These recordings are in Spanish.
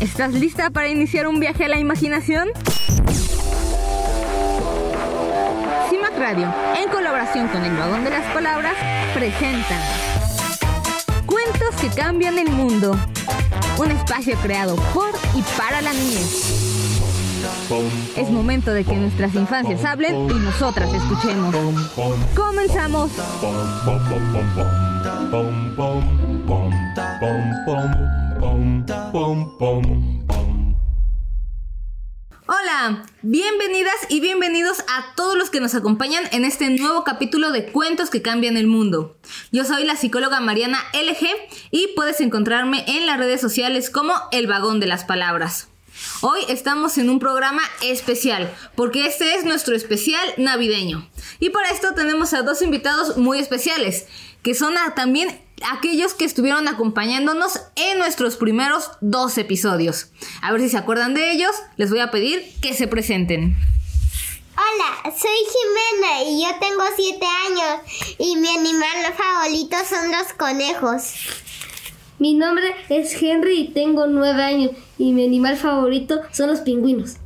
¿Estás lista para iniciar un viaje a la imaginación? CIMAC Radio, en colaboración con el Vagón de las Palabras, presentan Cuentos que cambian el mundo. Un espacio creado por y para la niñez. Es momento de que nuestras infancias hablen y nosotras escuchemos. Comenzamos. Hola, bienvenidas y bienvenidos a todos los que nos acompañan en este nuevo capítulo de Cuentos que cambian el mundo. Yo soy la psicóloga Mariana LG y puedes encontrarme en las redes sociales como El Vagón de las Palabras. Hoy estamos en un programa especial, porque este es nuestro especial navideño. Y para esto tenemos a dos invitados muy especiales, que son también aquellos que estuvieron acompañándonos en nuestros primeros dos episodios. A ver si se acuerdan de ellos, les voy a pedir que se presenten. Hola, soy Jimena y yo tengo 7 años y mi animal favorito son los conejos. Mi nombre es Henry y tengo 9 años y mi animal favorito son los pingüinos.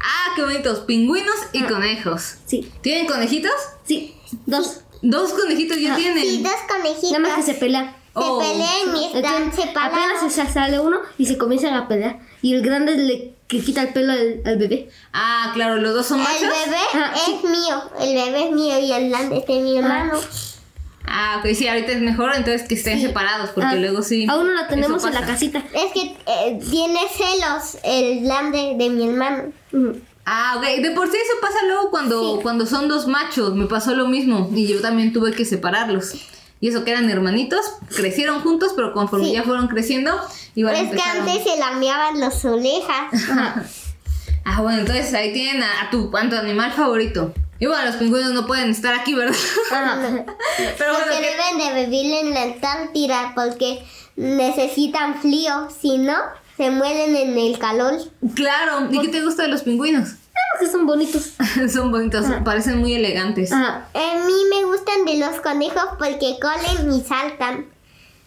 Ah, qué bonitos, pingüinos y conejos. Sí. ¿Tienen conejitos? Sí, dos. Dos conejitos ya tienen. Sí, dos conejitos. Nada más que se pelean. Se Oh. pelean y están Entonces, separados. apenas se sale uno y se comienzan a pelear. Y el grande le que quita el pelo al, al bebé. Ah, claro, los dos son El machos. bebé Ah, sí. es mío, el bebé es mío y el grande es de mi hermano. Ah, ok, sí, ahorita es mejor entonces que estén separados, porque Ah, luego sí. Aún no la tenemos en la casita. Es que eh, tiene celos el grande de mi hermano. Ujú. Ah, ok. De por sí eso pasa luego cuando, Sí. cuando son dos machos. Me pasó lo mismo. Y yo también tuve que separarlos. Y eso que eran hermanitos, crecieron juntos, pero conforme Sí. ya fueron creciendo, igual es que antes se lameaban las orejas. Ah, bueno, entonces ahí tienen a, a tu, a tu animal favorito. Y bueno, los pingüinos no pueden estar aquí, ¿verdad? pero bueno, porque ¿qué- deben de vivir en la Antártida porque necesitan frío, si no, se mueren en el calor. claro. ¿Y qué te gusta de los pingüinos? Ah, que son bonitos. son bonitos, parecen muy elegantes. Ajá. A mí me gustan de los conejos porque corren y saltan.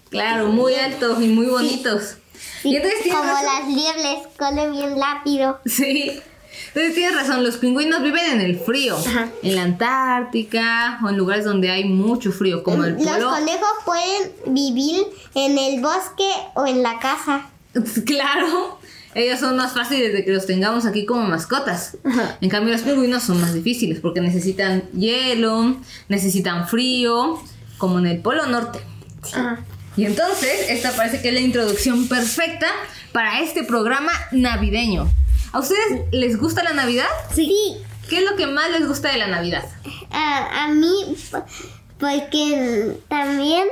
Claro, muy altos y muy bonitos. Como razón. las liebres, corren bien rápido. Sí. Entonces tienes razón, los pingüinos viven en el frío, Ajá. en la Antártica o en lugares donde hay mucho frío, como el Los polo. conejos pueden vivir en el bosque o en la casa. Claro, ellos son más fáciles de que los tengamos aquí como mascotas. Ajá. En cambio, los pingüinos son más difíciles porque necesitan hielo, necesitan frío, como en el polo norte. Ajá. Y entonces, esta parece que es la introducción perfecta para este programa navideño. ¿A ustedes les gusta la Navidad? Sí. ¿Qué es lo que más les gusta de la Navidad? A, a mí, porque también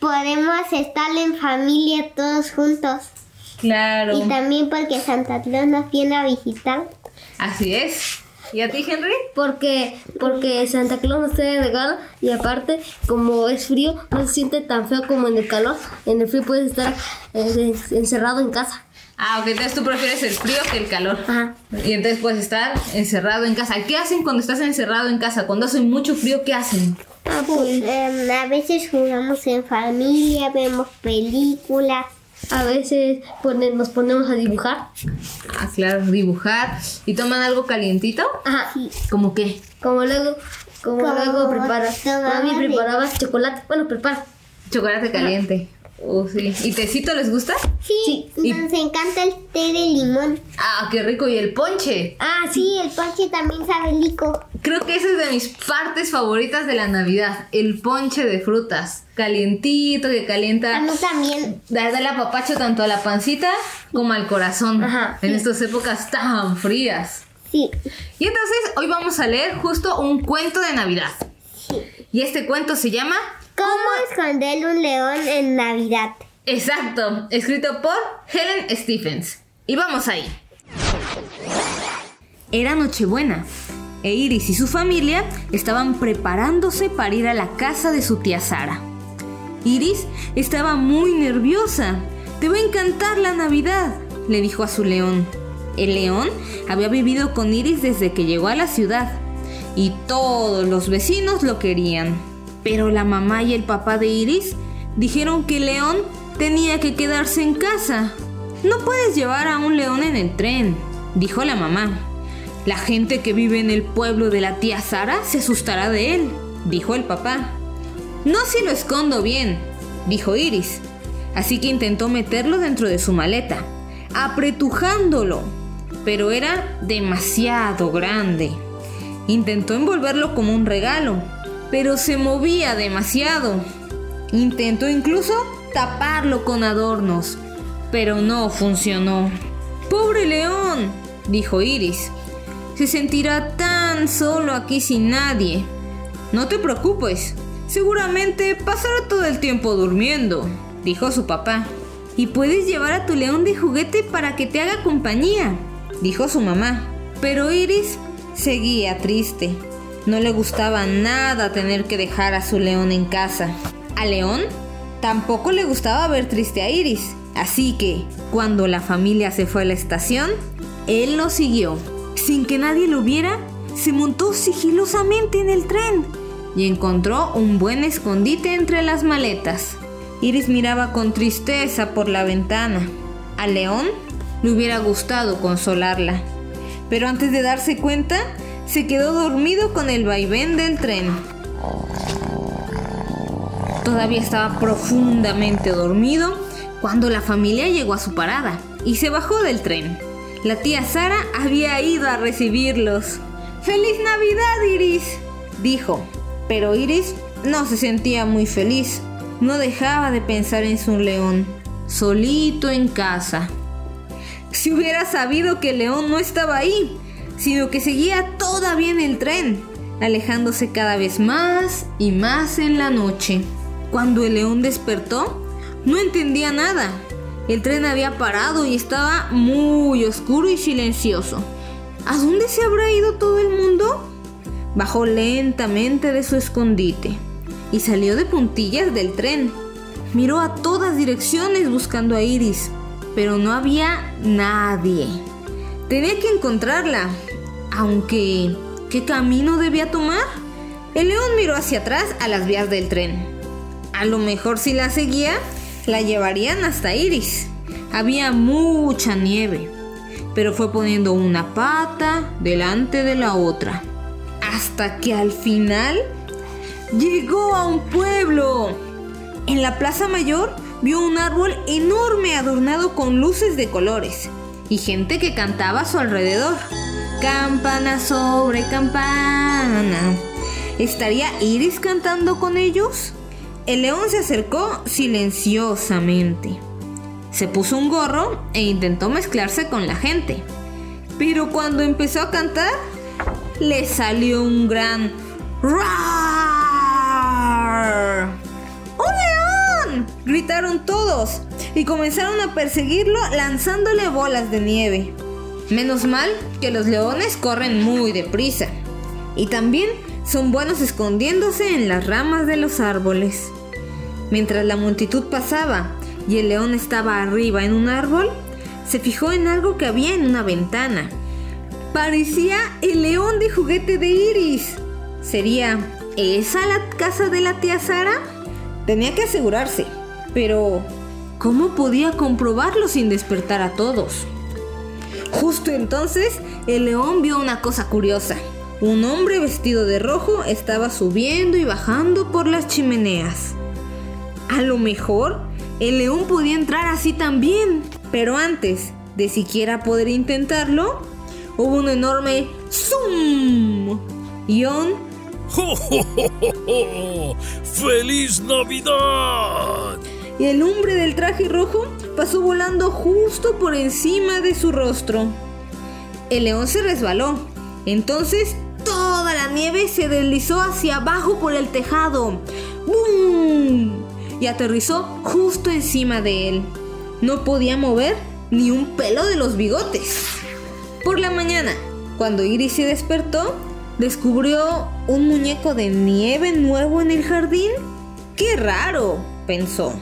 podemos estar en familia todos juntos. Claro. Y también porque Santa Claus nos viene a visitar. Así es. ¿Y a ti, Henry? Porque, porque Santa Claus nos trae regalo y aparte, como es frío, no se siente tan feo como en el calor. En el frío puedes estar eh, encerrado en casa. Ah, ok, entonces tú prefieres el frío que el calor. Ajá. Y entonces puedes estar encerrado en casa. ¿Qué hacen cuando estás encerrado en casa? Cuando hace mucho frío, ¿qué hacen? Ah, pues Em, a veces jugamos en familia, vemos películas. a veces pone- nos ponemos a dibujar. Ah, claro, dibujar. ¿Y toman algo calientito? Ajá. ¿Cómo qué? Como luego, como Como luego preparas. Mami preparaba chocolate. Bueno, prepara. Chocolate caliente. Oh, sí. ¿Y tecito les gusta? Sí, Sí. nos encanta el té de limón. Ah, qué rico. ¿Y el ponche? Ah, sí, el ponche también sabe rico. Creo que esa es de mis partes favoritas de la Navidad. El ponche de frutas. Calientito, que A calienta. mí también. Da el apapacho tanto a la pancita como al corazón. Ajá, En sí. estas épocas tan frías. Sí, Y entonces hoy vamos a leer justo un cuento de Navidad. Y este cuento se llama ¿Cómo esconder un león en Navidad? Exacto, escrito por Helen Stephens. Y vamos ahí. Era Nochebuena. E Iris y su familia estaban preparándose para ir a la casa de su tía Sara. Iris estaba muy nerviosa. Te va a encantar la Navidad, le dijo a su león. El león había vivido con Iris desde que llegó a la ciudad y todos los vecinos lo querían. Pero la mamá y el papá de Iris dijeron que León tenía que quedarse en casa. No puedes llevar a un león en el tren, dijo la mamá. La gente que vive en el pueblo de la tía Sara se asustará de él, dijo el papá. No si lo escondo bien, dijo Iris. Así que intentó meterlo dentro de su maleta, apretujándolo, pero era demasiado grande. Intentó envolverlo como un regalo, pero se movía demasiado. Intentó incluso taparlo con adornos, pero no funcionó. ¡Pobre león! dijo Iris. Se sentirá tan solo aquí sin nadie. No te preocupes, seguramente pasará todo el tiempo durmiendo, dijo su papá. Y puedes llevar a tu león de juguete para que te haga compañía, dijo su mamá. Pero Iris seguía triste. No le gustaba nada tener que dejar a su león en casa. A León tampoco le gustaba ver triste a Iris. Así que, cuando la familia se fue a la estación, él lo siguió. Sin que nadie lo viera, se montó sigilosamente en el tren y encontró un buen escondite entre las maletas. Iris miraba con tristeza por la ventana. A León le hubiera gustado consolarla, pero antes de darse cuenta, se quedó dormido con el vaivén del tren. Todavía estaba profundamente dormido cuando la familia llegó a su parada y se bajó del tren. La tía Sara había ido a recibirlos. ¡Feliz Navidad, Iris! dijo. Pero Iris no se sentía muy feliz. No dejaba de pensar en su león, solito en casa. Si hubiera sabido que el león no estaba ahí, sino que seguía todavía en el tren, alejándose cada vez más y más en la noche. Cuando el león despertó, no entendía nada. El tren había parado y estaba muy oscuro y silencioso. ¿A dónde se habrá ido todo el mundo? Bajó lentamente de su escondite y salió de puntillas del tren. Miró a todas direcciones buscando a Iris, pero no había nadie. Tenía que encontrarla, aunque ¿qué camino debía tomar? El león miró hacia atrás a las vías del tren. A lo mejor si la seguía, la llevarían hasta Iris. Había mucha nieve, pero fue poniendo una pata delante de la otra, hasta que al final llegó a un pueblo. En la plaza mayor vio un árbol enorme adornado con luces de colores y gente que cantaba a su alrededor. Campana sobre campana. ¿Estaría Iris cantando con ellos? El león se acercó silenciosamente. Se puso un gorro e intentó mezclarse con la gente. Pero cuando empezó a cantar, le salió un gran ¡Rar! ¡Un león! gritaron todos y comenzaron a perseguirlo lanzándole bolas de nieve. Menos mal que los leones corren muy deprisa y también son buenos escondiéndose en las ramas de los árboles. Mientras la multitud pasaba y el león estaba arriba en un árbol, se fijó en algo que había en una ventana. Parecía el león de juguete de Iris. ¿Sería esa la casa de la tía Sara? Tenía que asegurarse. Pero, ¿cómo podía comprobarlo sin despertar a todos? Justo entonces, el león vio una cosa curiosa. Un hombre vestido de rojo estaba subiendo y bajando por las chimeneas. A lo mejor el león podía entrar así también. Pero antes de siquiera poder intentarlo, hubo un enorme ¡Zum! Y un ¡Jo, jo, jo, jo, jo! ¡Feliz Navidad! Y el hombre del traje rojo pasó volando justo por encima de su rostro. El león se resbaló. Entonces toda la nieve se deslizó hacia abajo por el tejado. ¡Bum! Y aterrizó justo encima de él. No podía mover ni un pelo de los bigotes. Por la mañana, cuando Iris se despertó, descubrió un muñeco de nieve nuevo en el jardín. ¡Qué raro! pensó.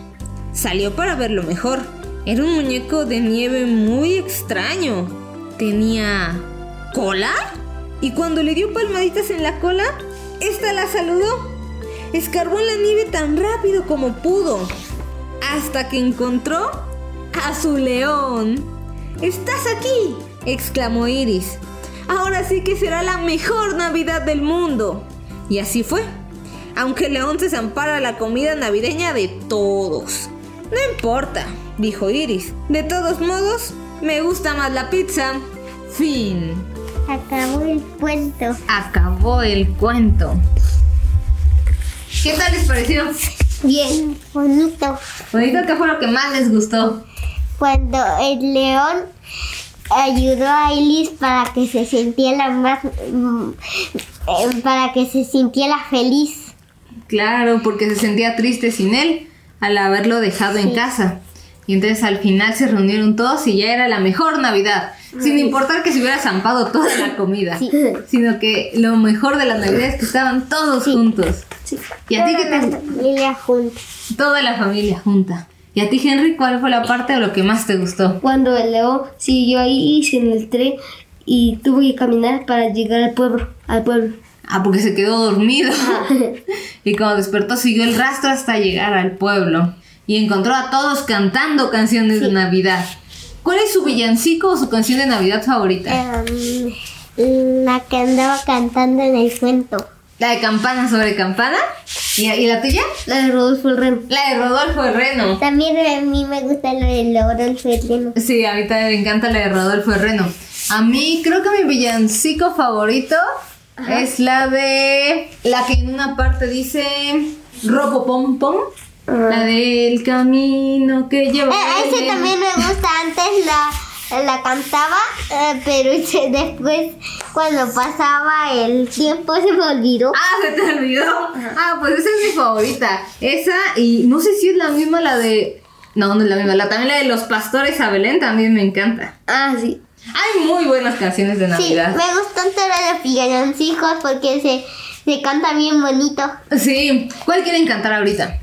Salió para verlo mejor. Era un muñeco de nieve muy extraño. Tenía cola y cuando le dio palmaditas en la cola, esta la saludó. Escarbó en la nieve tan rápido como pudo, hasta que encontró a su león. ¡Estás aquí! exclamó Iris. Ahora sí que será la mejor Navidad del mundo. Y así fue. Aunque el león se zampara la comida navideña de todos. No importa, dijo Iris. De todos modos, me gusta más la pizza. Fin. Acabó el cuento. Acabó el cuento. ¿Qué tal les pareció? Bien, bonito. Bonito, ¿qué fue lo que más les gustó? Cuando el león ayudó a Iris para que se sintiera más. mm, eh, para que se sintiera feliz. Claro, porque se sentía triste sin él al haberlo dejado en casa. Y entonces al final se reunieron todos y ya era la mejor Navidad. Sin importar que se hubiera zampado toda la comida. Sí. Sino que lo mejor de la Navidad es que estaban todos juntos. ¿Y a ti qué Toda la te familia junta. Toda la familia junta. ¿Y a ti, Henry, cuál fue la parte o lo que más te gustó? Cuando el león siguió ahí en el tren y tuvo que caminar para llegar al pueblo. Al pueblo. Ah, porque se quedó dormido. y cuando despertó siguió el rastro hasta llegar al pueblo. Y encontró a todos cantando canciones de Navidad. ¿Cuál es su villancico o su canción de Navidad favorita? Em, la que andaba cantando en el cuento. ¿La de campana sobre campana? ¿Y, y la tuya? La de Rodolfo el Reno. La de Rodolfo el Reno. También a mí me gusta lo del Rodolfo el Reno. Sí, a mí también me encanta la de Rodolfo el Reno. A mí creo que mi villancico favorito es la de... La que en una parte dice... Ropo pom pom. La del camino que lleva... Eh, ese también me gusta. Antes la, la cantaba, eh, pero después, cuando pasaba el tiempo, se me olvidó. Ah, se te olvidó. Ah, pues esa es mi favorita. Esa y no sé si es la misma la de... No, no es la misma. La, también la de los pastores a Belén también me encanta. Ah, sí. Hay muy buenas canciones de Sí, Navidad. me gustan todas las villancicos porque se, se canta bien bonito. Sí. ¿Cuál quieren cantar ahorita?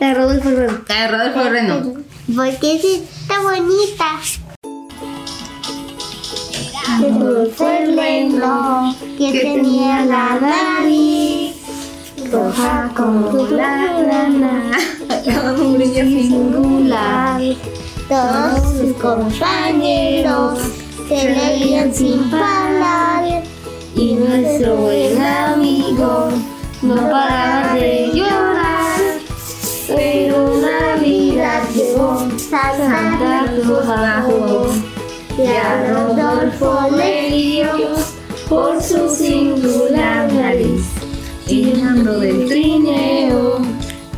La de Rodolfo el Reno. La de Rodolfo el Reno. Porque sí, está bonita. Rodolfo el Reno, que tenía la nariz roja como la lana, Un brillo singular. Todos sus compañeros se reían sin parar. Y nuestro buen amigo no paraba de llorar. Pero Navidad llegó, Santa Claus bajó. Y a Rodolfo le dio por su singular nariz. Llenando del trineo,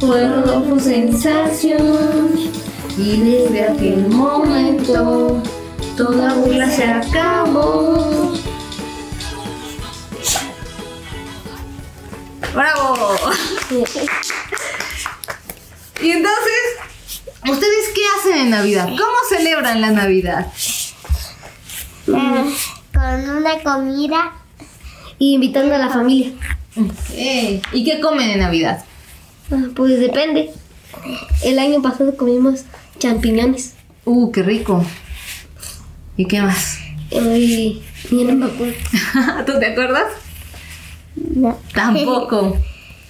fue Rodolfo sensación. Y desde aquel momento, toda burla se acabó. ¡Bravo! y entonces, ¿ustedes qué hacen en Navidad? ¿Cómo celebran la Navidad? Eh, con una comida Y invitando a la familia. ¿Y qué comen en Navidad? Ah, Pues depende. El año pasado comimos champiñones. Uh, qué rico. ¿Y qué más? Ay, ya no me acuerdo. ¿Tú te acuerdas? no. Tampoco.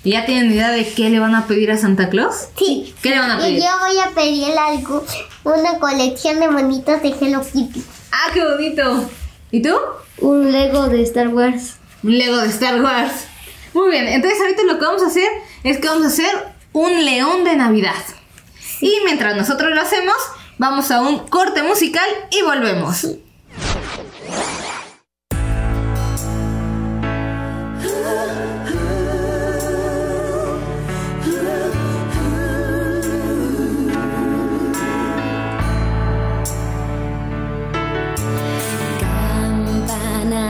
¿Y ¿Ya tienen idea de qué le van a pedir a Santa Claus? Sí. ¿Qué le van a Y pedir? yo voy a pedir algo, una colección de monitos de Hello Kitty. ¡Ah, qué bonito! ¿Y tú? Un Lego de Star Wars. Un Lego de Star Wars. Muy bien, entonces ahorita lo que vamos a hacer es que vamos a hacer un león de Navidad. Y mientras nosotros lo hacemos, vamos a un corte musical y volvemos.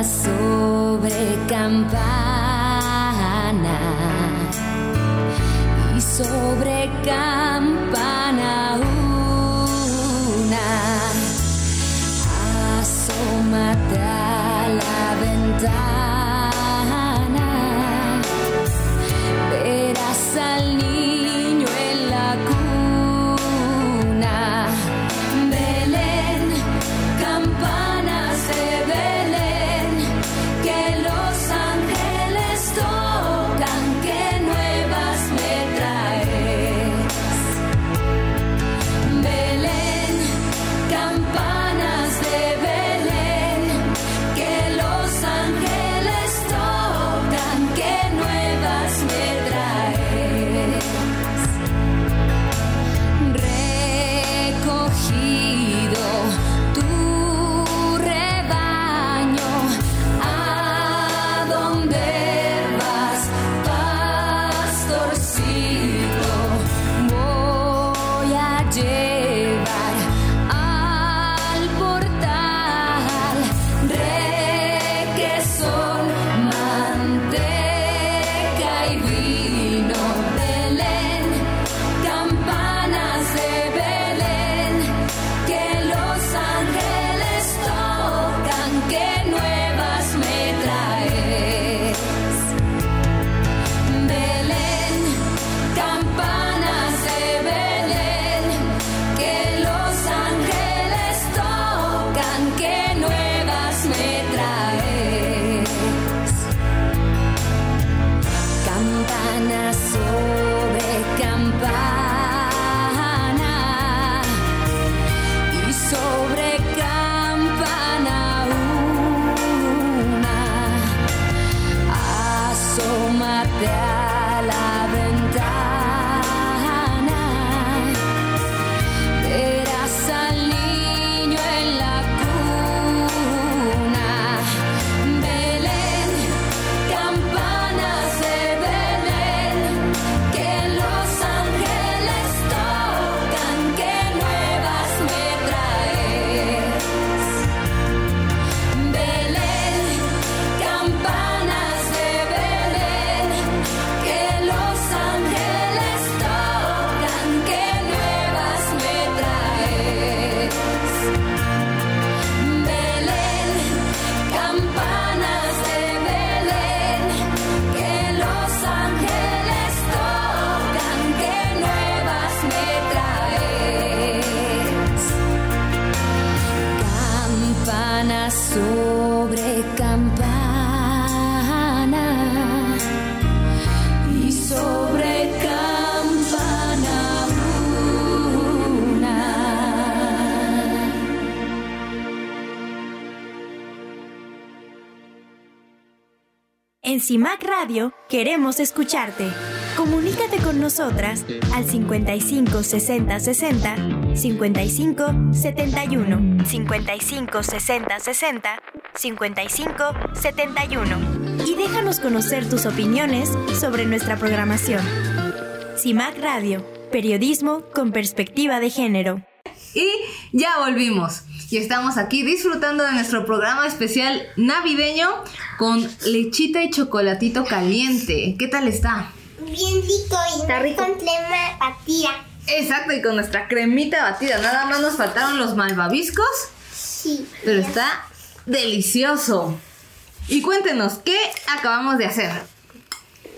Sobre campana y sobre campana Queremos escucharte. Comunícate con nosotras al 55 60 60 55 71 55 60 60 55 71 y déjanos conocer tus opiniones sobre nuestra programación. CIMAC Radio, periodismo con perspectiva de género. Y ya volvimos. Y estamos aquí disfrutando de nuestro programa especial navideño con lechita y chocolatito caliente. ¿Qué tal está? Bien rico y Está rico. con crema batida. Exacto, y con nuestra cremita batida. Nada más nos faltaron los malvaviscos, Sí. pero está delicioso. Y cuéntenos, ¿qué acabamos de hacer?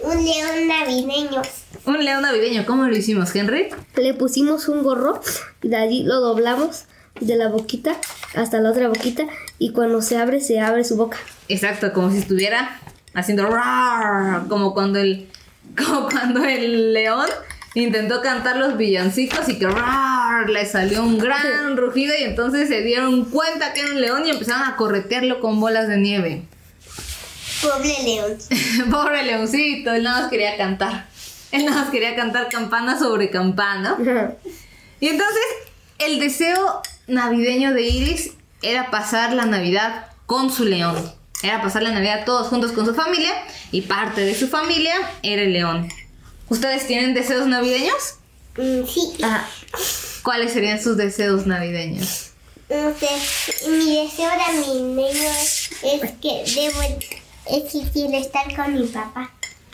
Un león navideño. Un león navideño, ¿cómo lo hicimos, Henry? Le pusimos un gorro y de allí lo doblamos de la boquita hasta la otra boquita y cuando se abre, se abre su boca. Exacto, como si estuviera haciendo rar, como cuando el como cuando el león intentó cantar los villancicos y que rar, le salió un gran rugido y entonces se dieron cuenta que era un león y empezaron a corretearlo con bolas de nieve. Pobre león. Pobre leoncito, él nada más quería cantar. Él nada más quería cantar campana sobre campana. Y entonces, el deseo navideño de Iris era pasar la Navidad con su león. Era pasar la Navidad todos juntos con su familia y parte de su familia era el león. ¿Ustedes tienen deseos navideños? Mm, sí. ¿Cuáles serían sus deseos navideños? No sé, mi deseo navideño es que debo, es que quiero estar con mi papá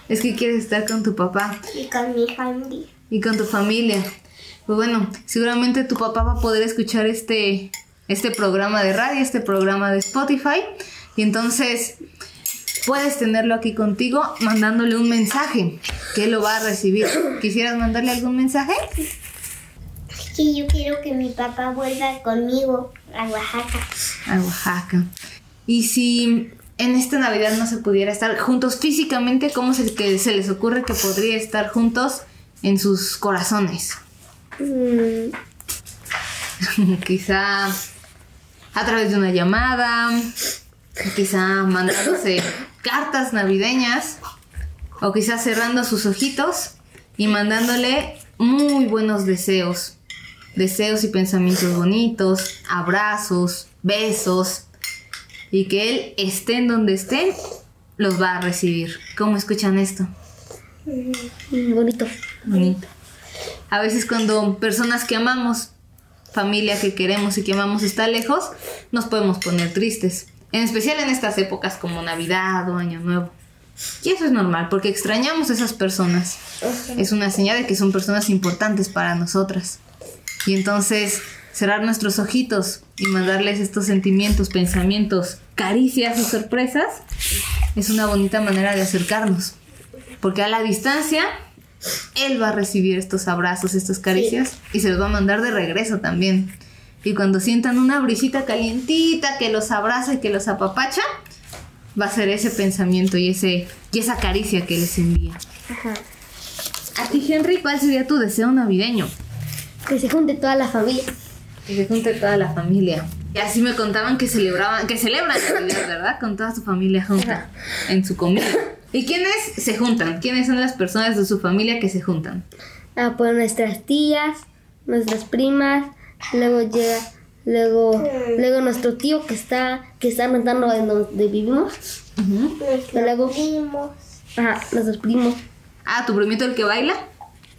Es que quieres estar con tu papá y con mi familia. y con tu familia. Pues bueno, seguramente tu papá va a poder escuchar este, este programa de radio, este programa de Spotify. Y entonces puedes tenerlo aquí contigo mandándole un mensaje que lo va a recibir. ¿Quisieras mandarle algún mensaje? Es que yo quiero que mi papá vuelva conmigo a Oaxaca. A Oaxaca. Y si en esta Navidad no se pudiera estar juntos físicamente, ¿cómo se, que se les ocurre que podría estar juntos en sus corazones? Mm, quizá a través de una llamada, quizá mandándose cartas navideñas, o quizá cerrando sus ojitos y mandándole muy buenos deseos. Deseos y pensamientos bonitos, abrazos, besos, y que él esté en donde esté, los va a recibir. ¿Cómo escuchan esto? bonito. Bonito. A veces cuando personas que amamos, familia que queremos y que amamos está lejos, nos podemos poner tristes. En especial en estas épocas como Navidad o Año Nuevo. Y eso es normal porque extrañamos a esas personas. Es una señal de que son personas importantes para nosotras. Y entonces cerrar nuestros ojitos y mandarles estos sentimientos, pensamientos, caricias o sorpresas es una bonita manera de acercarnos. Porque a la distancia, él va a recibir estos abrazos, estas caricias y se los va a mandar de regreso también. Y cuando sientan una brisita calientita que los abraza y que los apapacha, va a ser ese pensamiento y, ese, y esa caricia que les envía. A ti, Henry, ¿cuál sería tu deseo navideño? Que se junte toda la familia. Que se junte toda la familia. Y así me contaban que celebraban, que celebran Navidad, ¿verdad? Con toda su familia junta en su comida. ¿Y quiénes se juntan? ¿Quiénes son las personas de su familia que se juntan? Ah, pues nuestras tías, nuestras primas, luego llega, luego, luego nuestro tío que está, que está rentando en donde vivimos, Nuestros Luego- primos. ajá, nuestros primos, Ah, tu primito el que baila.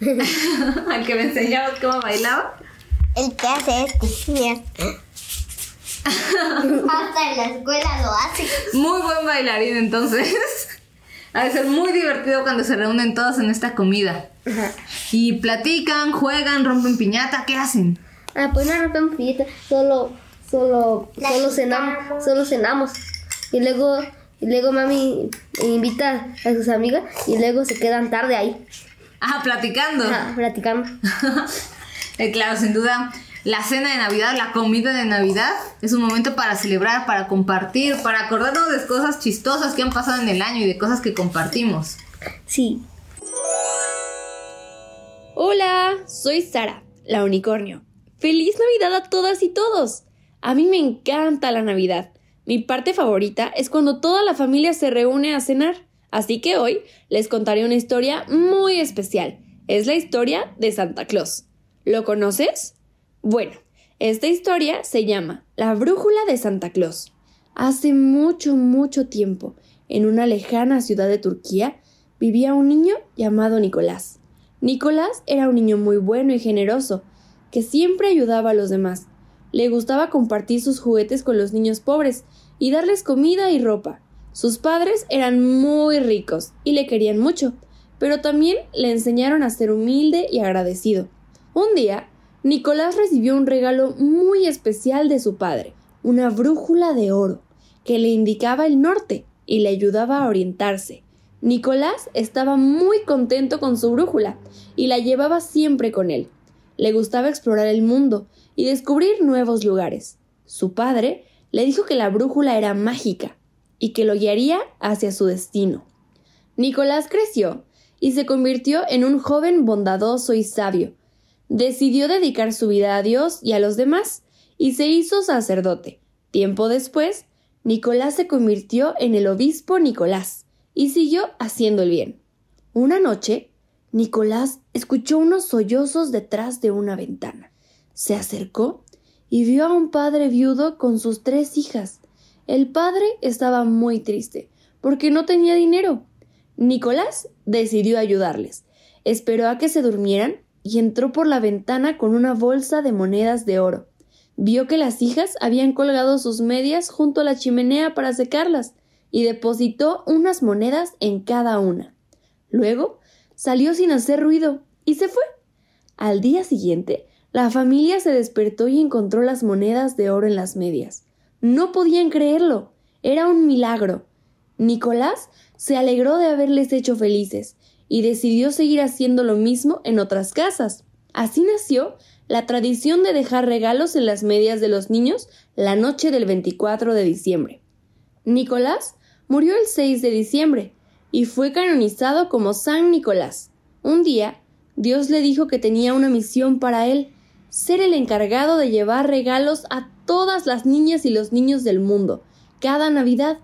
Al que me enseñaba cómo bailaba. El que hace esto. Hasta en la escuela lo hace. Muy buen bailarín entonces. Ha de ser muy divertido cuando se reúnen todos en esta comida. ajá. Y platican, juegan, rompen piñata, ¿qué hacen? Ah, pues no rompemos piñata, solo, solo, La solo cenamos, solo cenamos. Y luego, y luego mami invita a sus amigas y luego se quedan tarde ahí, Ah, platicando. ajá, platicando. Eh, claro, sin duda. La cena de Navidad, la comida de Navidad, es un momento para celebrar, para compartir, para acordarnos de cosas chistosas que han pasado en el año y de cosas que compartimos. Sí. Hola, soy Sara, la unicornio. ¡Feliz Navidad a todas y todos! A mí me encanta la Navidad. Mi parte favorita es cuando toda la familia se reúne a cenar. Así que hoy les contaré una historia muy especial. Es la historia de Santa Claus. ¿Lo conoces? Bueno, esta historia se llama La Brújula de Santa Claus. Hace mucho, mucho tiempo, en una lejana ciudad de Turquía, vivía un niño llamado Nicolás. Nicolás era un niño muy bueno y generoso, que siempre ayudaba a los demás. Le gustaba compartir sus juguetes con los niños pobres y darles comida y ropa. Sus padres eran muy ricos y le querían mucho, pero también le enseñaron a ser humilde y agradecido. Un día, Nicolás recibió un regalo muy especial de su padre, una brújula de oro, que le indicaba el norte y le ayudaba a orientarse. Nicolás estaba muy contento con su brújula y la llevaba siempre con él. Le gustaba explorar el mundo y descubrir nuevos lugares. Su padre le dijo que la brújula era mágica y que lo guiaría hacia su destino. Nicolás creció y se convirtió en un joven bondadoso y sabio. Decidió dedicar su vida a Dios y a los demás y se hizo sacerdote. Tiempo después, Nicolás se convirtió en el obispo Nicolás y siguió haciendo el bien. Una noche, Nicolás escuchó unos sollozos detrás de una ventana. Se acercó y vio a un padre viudo con sus tres hijas. El padre estaba muy triste porque no tenía dinero. Nicolás decidió ayudarles. Esperó a que se durmieran y entró por la ventana con una bolsa de monedas de oro. Vio que las hijas habían colgado sus medias junto a la chimenea para secarlas y depositó unas monedas en cada una. Luego salió sin hacer ruido y se fue. Al día siguiente, la familia se despertó y encontró las monedas de oro en las medias. No podían creerlo. Era un milagro. Nicolás se alegró de haberles hecho felices y decidió seguir haciendo lo mismo en otras casas. Así nació la tradición de dejar regalos en las medias de los niños la noche del 24 de diciembre. Nicolás murió el 6 de diciembre y fue canonizado como San Nicolás. Un día, Dios le dijo que tenía una misión para él, ser el encargado de llevar regalos a todas las niñas y los niños del mundo, cada Navidad,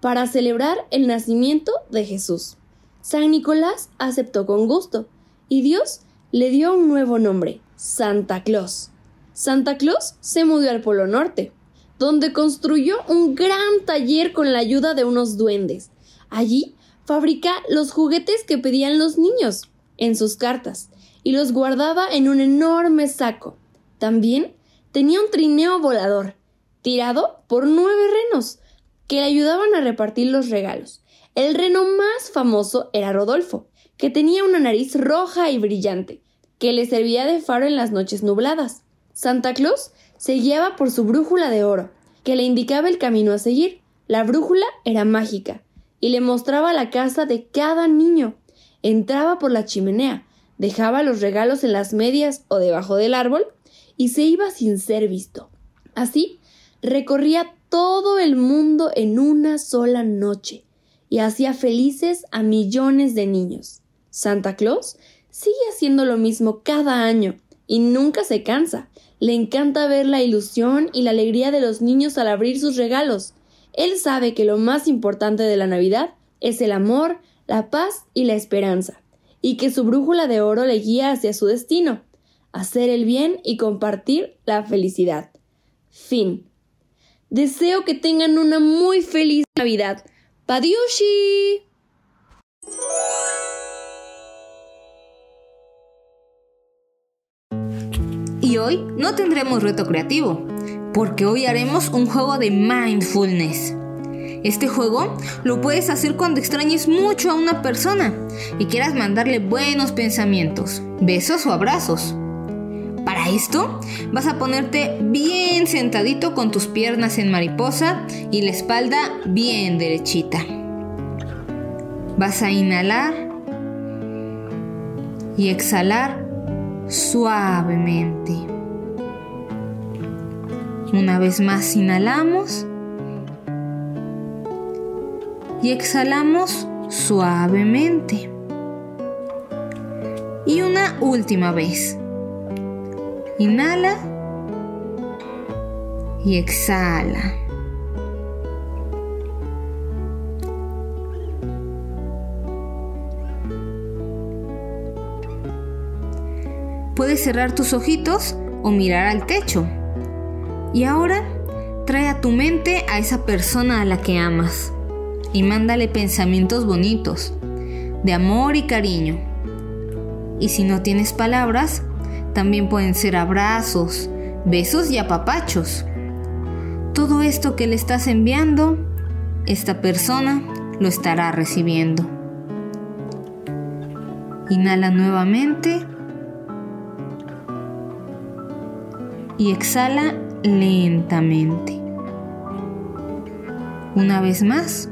para celebrar el nacimiento de Jesús. San Nicolás aceptó con gusto, y Dios le dio un nuevo nombre, Santa Claus. Santa Claus se mudó al Polo Norte, donde construyó un gran taller con la ayuda de unos duendes. Allí fabrica los juguetes que pedían los niños en sus cartas y los guardaba en un enorme saco. También tenía un trineo volador, tirado por nueve renos, que le ayudaban a repartir los regalos. El reno más famoso era Rodolfo, que tenía una nariz roja y brillante, que le servía de faro en las noches nubladas. Santa Claus se guiaba por su brújula de oro, que le indicaba el camino a seguir. La brújula era mágica y le mostraba la casa de cada niño. Entraba por la chimenea, dejaba los regalos en las medias o debajo del árbol y se iba sin ser visto. Así, recorría todo el mundo en una sola noche y hacía felices a millones de niños. Santa Claus sigue haciendo lo mismo cada año y nunca se cansa. Le encanta ver la ilusión y la alegría de los niños al abrir sus regalos. Él sabe que lo más importante de la Navidad es el amor, la paz y la esperanza, y que su brújula de oro le guía hacia su destino, hacer el bien y compartir la felicidad. Fin. Deseo que tengan una muy feliz Navidad. ¡Padiushi! Y hoy no tendremos reto creativo, porque hoy haremos un juego de mindfulness. Este juego lo puedes hacer cuando extrañes mucho a una persona y quieras mandarle buenos pensamientos, besos o abrazos. Esto vas a ponerte bien sentadito con tus piernas en mariposa y la espalda bien derechita. Vas a inhalar y exhalar suavemente. Una vez más inhalamos y exhalamos suavemente. Y una última vez. Inhala y exhala. Puedes cerrar tus ojitos o mirar al techo. Y ahora trae a tu mente a esa persona a la que amas y mándale pensamientos bonitos, de amor y cariño. Y si no tienes palabras, también pueden ser abrazos, besos y apapachos. Todo esto que le estás enviando, esta persona lo estará recibiendo. Inhala nuevamente y exhala lentamente. Una vez más.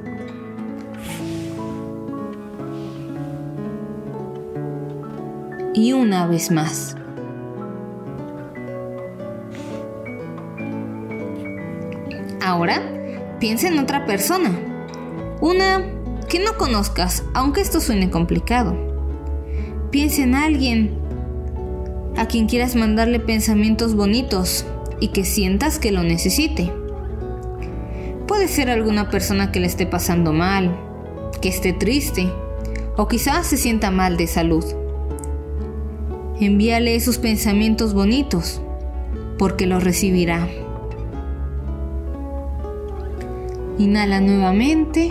Y una vez más. Piensa en otra persona. Una que no conozcas, aunque esto suene complicado. Piensa en alguien a quien quieras mandarle pensamientos bonitos y que sientas que lo necesite. Puede ser alguna persona que le esté pasando mal, que esté triste o quizás se sienta mal de salud. Envíale esos pensamientos bonitos porque los recibirá. Inhala nuevamente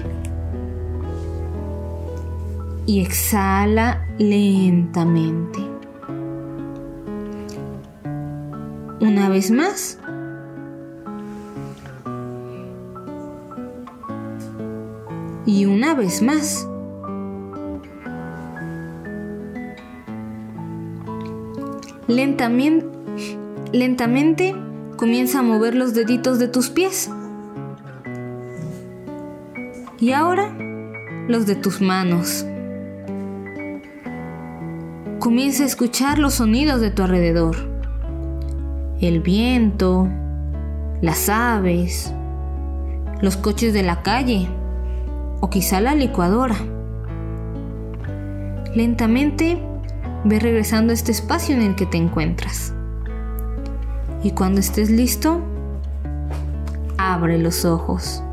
y exhala lentamente. Una vez más. Y una vez más. Lentamente, lentamente comienza a mover los deditos de tus pies. Y ahora los de tus manos. Comienza a escuchar los sonidos de tu alrededor. El viento, las aves, los coches de la calle o quizá la licuadora. Lentamente ve regresando a este espacio en el que te encuentras. Y cuando estés listo, abre los ojos.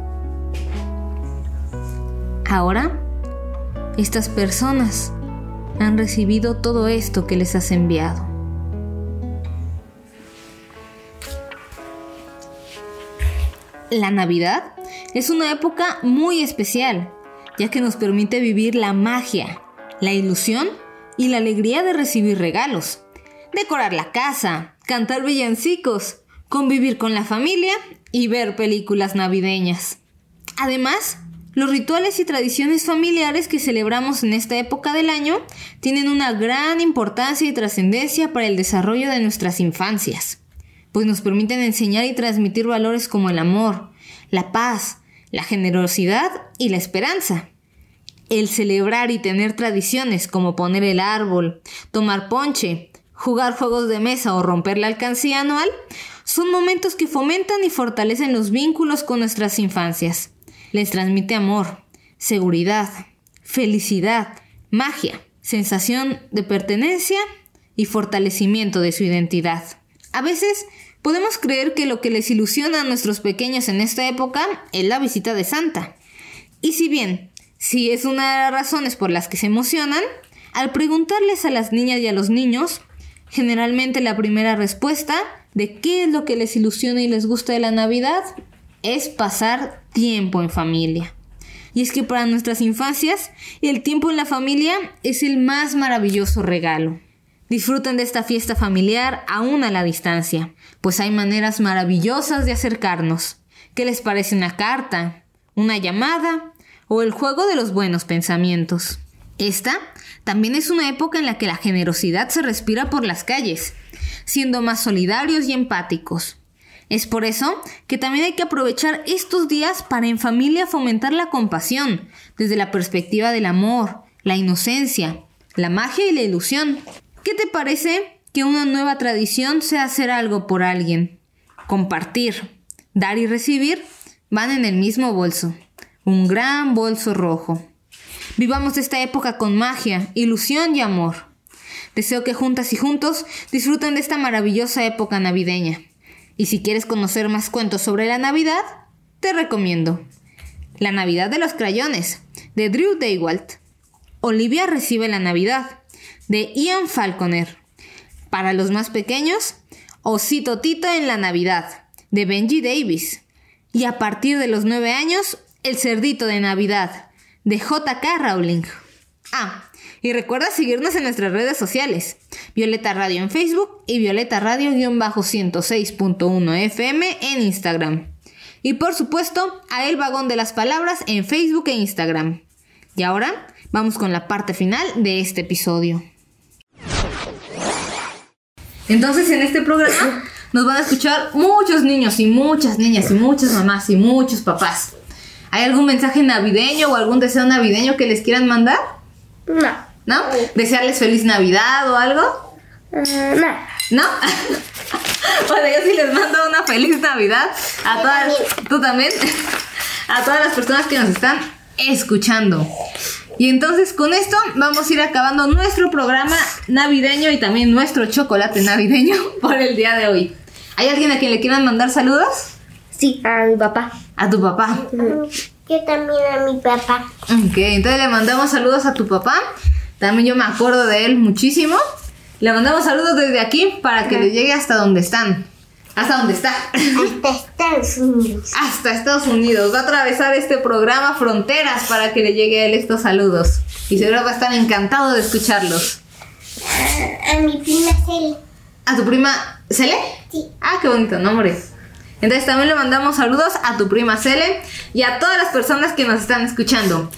Ahora, estas personas han recibido todo esto que les has enviado. La Navidad es una época muy especial, ya que nos permite vivir la magia, la ilusión y la alegría de recibir regalos, decorar la casa, cantar villancicos, convivir con la familia y ver películas navideñas. Además, los rituales y tradiciones familiares que celebramos en esta época del año tienen una gran importancia y trascendencia para el desarrollo de nuestras infancias, pues nos permiten enseñar y transmitir valores como el amor, la paz, la generosidad y la esperanza. El celebrar y tener tradiciones como poner el árbol, tomar ponche, jugar juegos de mesa o romper la alcancía anual son momentos que fomentan y fortalecen los vínculos con nuestras infancias. Les transmite amor, seguridad, felicidad, magia, sensación de pertenencia y fortalecimiento de su identidad. A veces podemos creer que lo que les ilusiona a nuestros pequeños en esta época es la visita de Santa. Y si bien si es una de las razones por las que se emocionan, al preguntarles a las niñas y a los niños, generalmente la primera respuesta de qué es lo que les ilusiona y les gusta de la Navidad es pasar tiempo en familia. Y es que para nuestras infancias, el tiempo en la familia es el más maravilloso regalo. Disfruten de esta fiesta familiar aún a la distancia, pues hay maneras maravillosas de acercarnos. ¿Qué les parece una carta? ¿Una llamada? o el juego de los buenos pensamientos. Esta también es una época en la que la generosidad se respira por las calles, siendo más solidarios y empáticos. Es por eso que también hay que aprovechar estos días para en familia fomentar la compasión, desde la perspectiva del amor, la inocencia, la magia y la ilusión. ¿Qué te parece que una nueva tradición sea hacer algo por alguien? Compartir, dar y recibir van en el mismo bolso, un gran bolso rojo. Vivamos esta época con magia, ilusión y amor. Deseo que juntas y juntos disfruten de esta maravillosa época navideña. Y si quieres conocer más cuentos sobre la Navidad, te recomiendo La Navidad de los Crayones, de Drew Daywalt. Olivia recibe la Navidad, de Ian Falconer. Para los más pequeños, Osito Tito en la Navidad, de Benji Davis. Y a partir de los 9 años, El Cerdito de Navidad, de JK Rowling. Ah, y recuerda seguirnos en nuestras redes sociales. Violeta Radio en Facebook y Violeta Radio-106.1 FM en Instagram. Y por supuesto, a El Vagón de las Palabras en Facebook e Instagram. Y ahora, vamos con la parte final de este episodio. Entonces, en este programa nos van a escuchar muchos niños y muchas niñas y muchas mamás y muchos papás. ¿Hay algún mensaje navideño o algún deseo navideño que les quieran mandar? No. ¿No? ¿Desearles feliz Navidad o algo? Ah, no. ¿No? bueno, yo sí les mando una feliz Navidad a Yo todas. también. ¿Tú también? a todas las personas que nos están escuchando. Y entonces con esto vamos a ir acabando nuestro programa navideño y también nuestro chocolate navideño por el día de hoy. ¿Hay alguien a quien le quieran mandar saludos? Sí, a mi papá. A tu papá. Yo también a mi papá. Ok, entonces le mandamos saludos a tu papá. También yo me acuerdo de él muchísimo. Le mandamos saludos desde aquí para que le llegue hasta donde están. Hasta donde está. Hasta Estados Unidos. hasta Estados Unidos. Va a atravesar este programa fronteras para que le llegue a él estos saludos. Y seguro va a estar encantado de escucharlos. A mi prima Cel. ¿A tu prima Cele? Sí. Ah, qué bonito nombre. Entonces también le mandamos saludos a tu prima Cele y a todas las personas que nos están escuchando.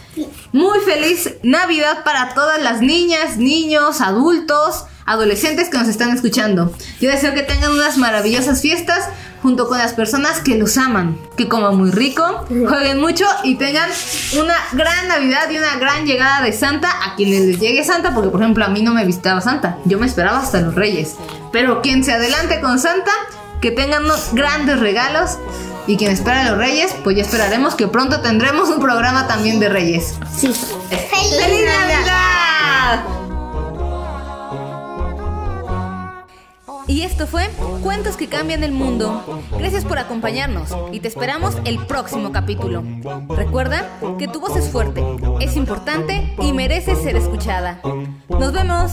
Muy feliz Navidad para todas las niñas, niños, adultos, adolescentes que nos están escuchando. Yo deseo que tengan unas maravillosas fiestas junto con las personas que los aman, que coman muy rico, jueguen mucho y tengan una gran Navidad y una gran llegada de Santa a quienes les llegue Santa, porque por ejemplo a mí no me visitaba Santa, yo me esperaba hasta los Reyes. Pero quien se adelante con Santa, que tengan unos grandes regalos y quien espera a los Reyes, pues ya esperaremos que pronto tendremos un programa también de Reyes. Sí. ¡Feliz Navidad! Y esto fue Cuentos que cambian el mundo. Gracias por acompañarnos y te esperamos el próximo capítulo. Recuerda que tu voz es fuerte, es importante y merece ser escuchada. Nos vemos.